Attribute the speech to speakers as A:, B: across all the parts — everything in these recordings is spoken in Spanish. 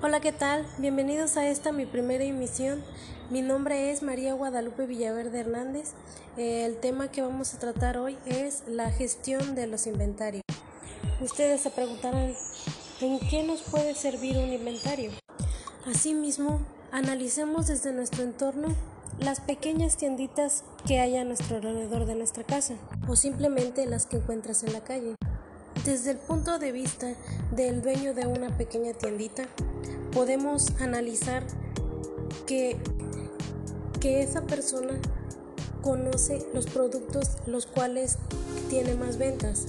A: Hola, ¿qué tal? Bienvenidos a esta mi primera emisión. Mi nombre es María Guadalupe Villaverde Hernández. El tema que vamos a tratar hoy es la gestión de los inventarios. Ustedes se preguntarán, ¿en qué nos puede servir un inventario? Asimismo, analicemos desde nuestro entorno las pequeñas tienditas que hay a nuestro alrededor de nuestra casa o simplemente las que encuentras en la calle. Desde el punto de vista del dueño de una pequeña tiendita, podemos analizar que, que esa persona conoce los productos los cuales tiene más ventas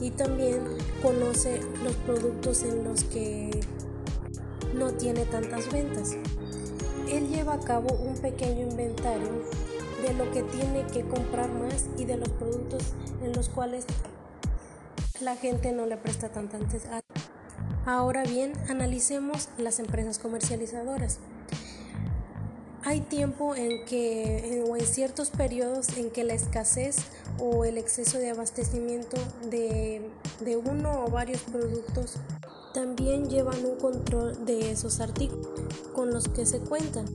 A: y también conoce los productos en los que no tiene tantas ventas. Él lleva a cabo un pequeño inventario de lo que tiene que comprar más y de los productos en los cuales la gente no le presta tanta atención. Ahora bien, analicemos las empresas comercializadoras. Hay tiempo en que, o en ciertos periodos en que la escasez o el exceso de abastecimiento de, de uno o varios productos también llevan un control de esos artículos con los que se cuentan.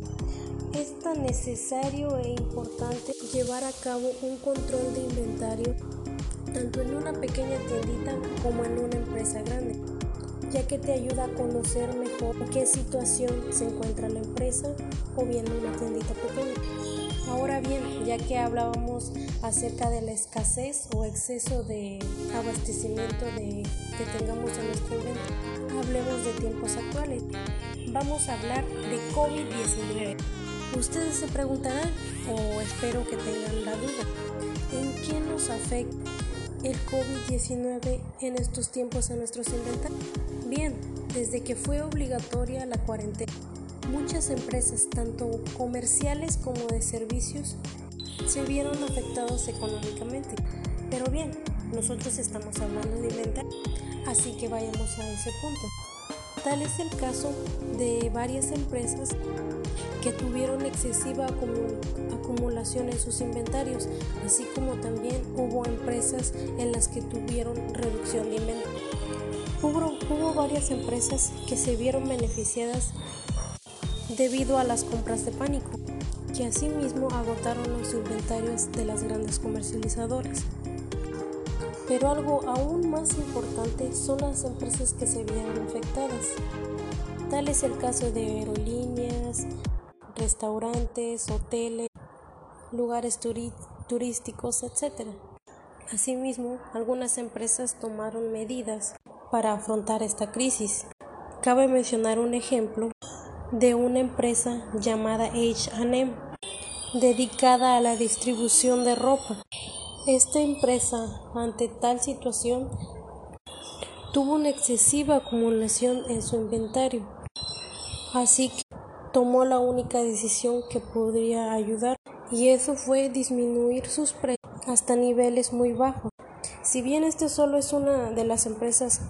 A: Es tan necesario e importante llevar a cabo un control de inventario tanto en una pequeña tiendita como en una empresa grande, ya que te ayuda a conocer mejor en qué situación se encuentra la empresa o bien una tiendita pequeña. Ahora bien, ya que hablábamos acerca de la escasez o exceso de abastecimiento de, que tengamos en nuestro inventario, hablemos de tiempos actuales. Vamos a hablar de COVID-19. Ustedes se preguntarán, o espero que tengan la duda, ¿en qué nos afecta el COVID-19 en estos tiempos a nuestros inventarios? Bien, desde que fue obligatoria la cuarentena, muchas empresas, tanto comerciales como de servicios, se vieron afectados económicamente. Pero bien, nosotros estamos hablando de inventario, así que vayamos a ese punto. Tal es el caso de varias empresas que tuvieron excesiva acumulación en sus inventarios, así como también hubo empresas en las que tuvieron reducción de inventario. Hubo, hubo varias empresas que se vieron beneficiadas debido a las compras de pánico, que asimismo agotaron los inventarios de las grandes comercializadoras. Pero algo aún más importante son las empresas que se vieron afectadas. Tal es el caso de aerolíneas, restaurantes, hoteles, lugares turísticos, etc. Asimismo, algunas empresas tomaron medidas para afrontar esta crisis. Cabe mencionar un ejemplo de una empresa llamada HM, dedicada a la distribución de ropa. Esta empresa, ante tal situación, tuvo una excesiva acumulación en su inventario, así que tomó la única decisión que podría ayudar, y eso fue disminuir sus precios hasta niveles muy bajos. Si bien este solo es una de las empresas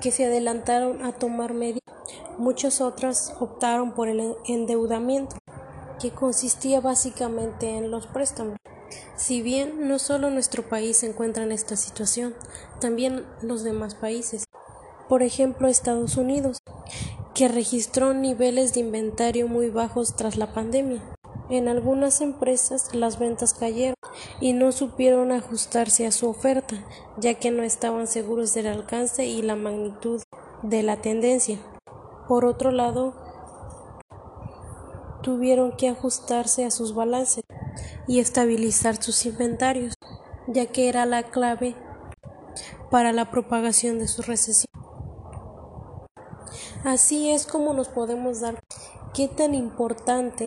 A: que se adelantaron a tomar medidas, muchas otras optaron por el endeudamiento, que consistía básicamente en los préstamos. Si bien no solo nuestro país se encuentra en esta situación, también los demás países. Por ejemplo, Estados Unidos, que registró niveles de inventario muy bajos tras la pandemia. En algunas empresas las ventas cayeron y no supieron ajustarse a su oferta, ya que no estaban seguros del alcance y la magnitud de la tendencia. Por otro lado, tuvieron que ajustarse a sus balances y estabilizar sus inventarios, ya que era la clave para la propagación de su recesión. Así es como nos podemos dar qué tan importante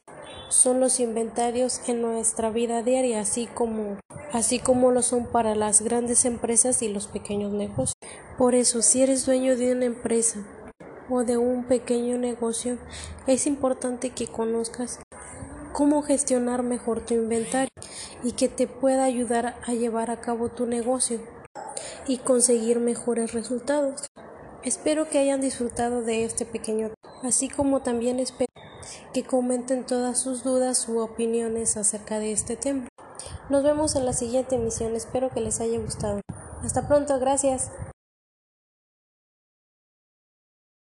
A: son los inventarios en nuestra vida diaria, así como así como lo son para las grandes empresas y los pequeños negocios. Por eso, si eres dueño de una empresa o de un pequeño negocio, es importante que conozcas cómo gestionar mejor tu inventario y que te pueda ayudar a llevar a cabo tu negocio y conseguir mejores resultados. Espero que hayan disfrutado de este pequeño, así como también espero que comenten todas sus dudas u opiniones acerca de este tema. Nos vemos en la siguiente emisión, espero que les haya gustado. Hasta pronto, gracias.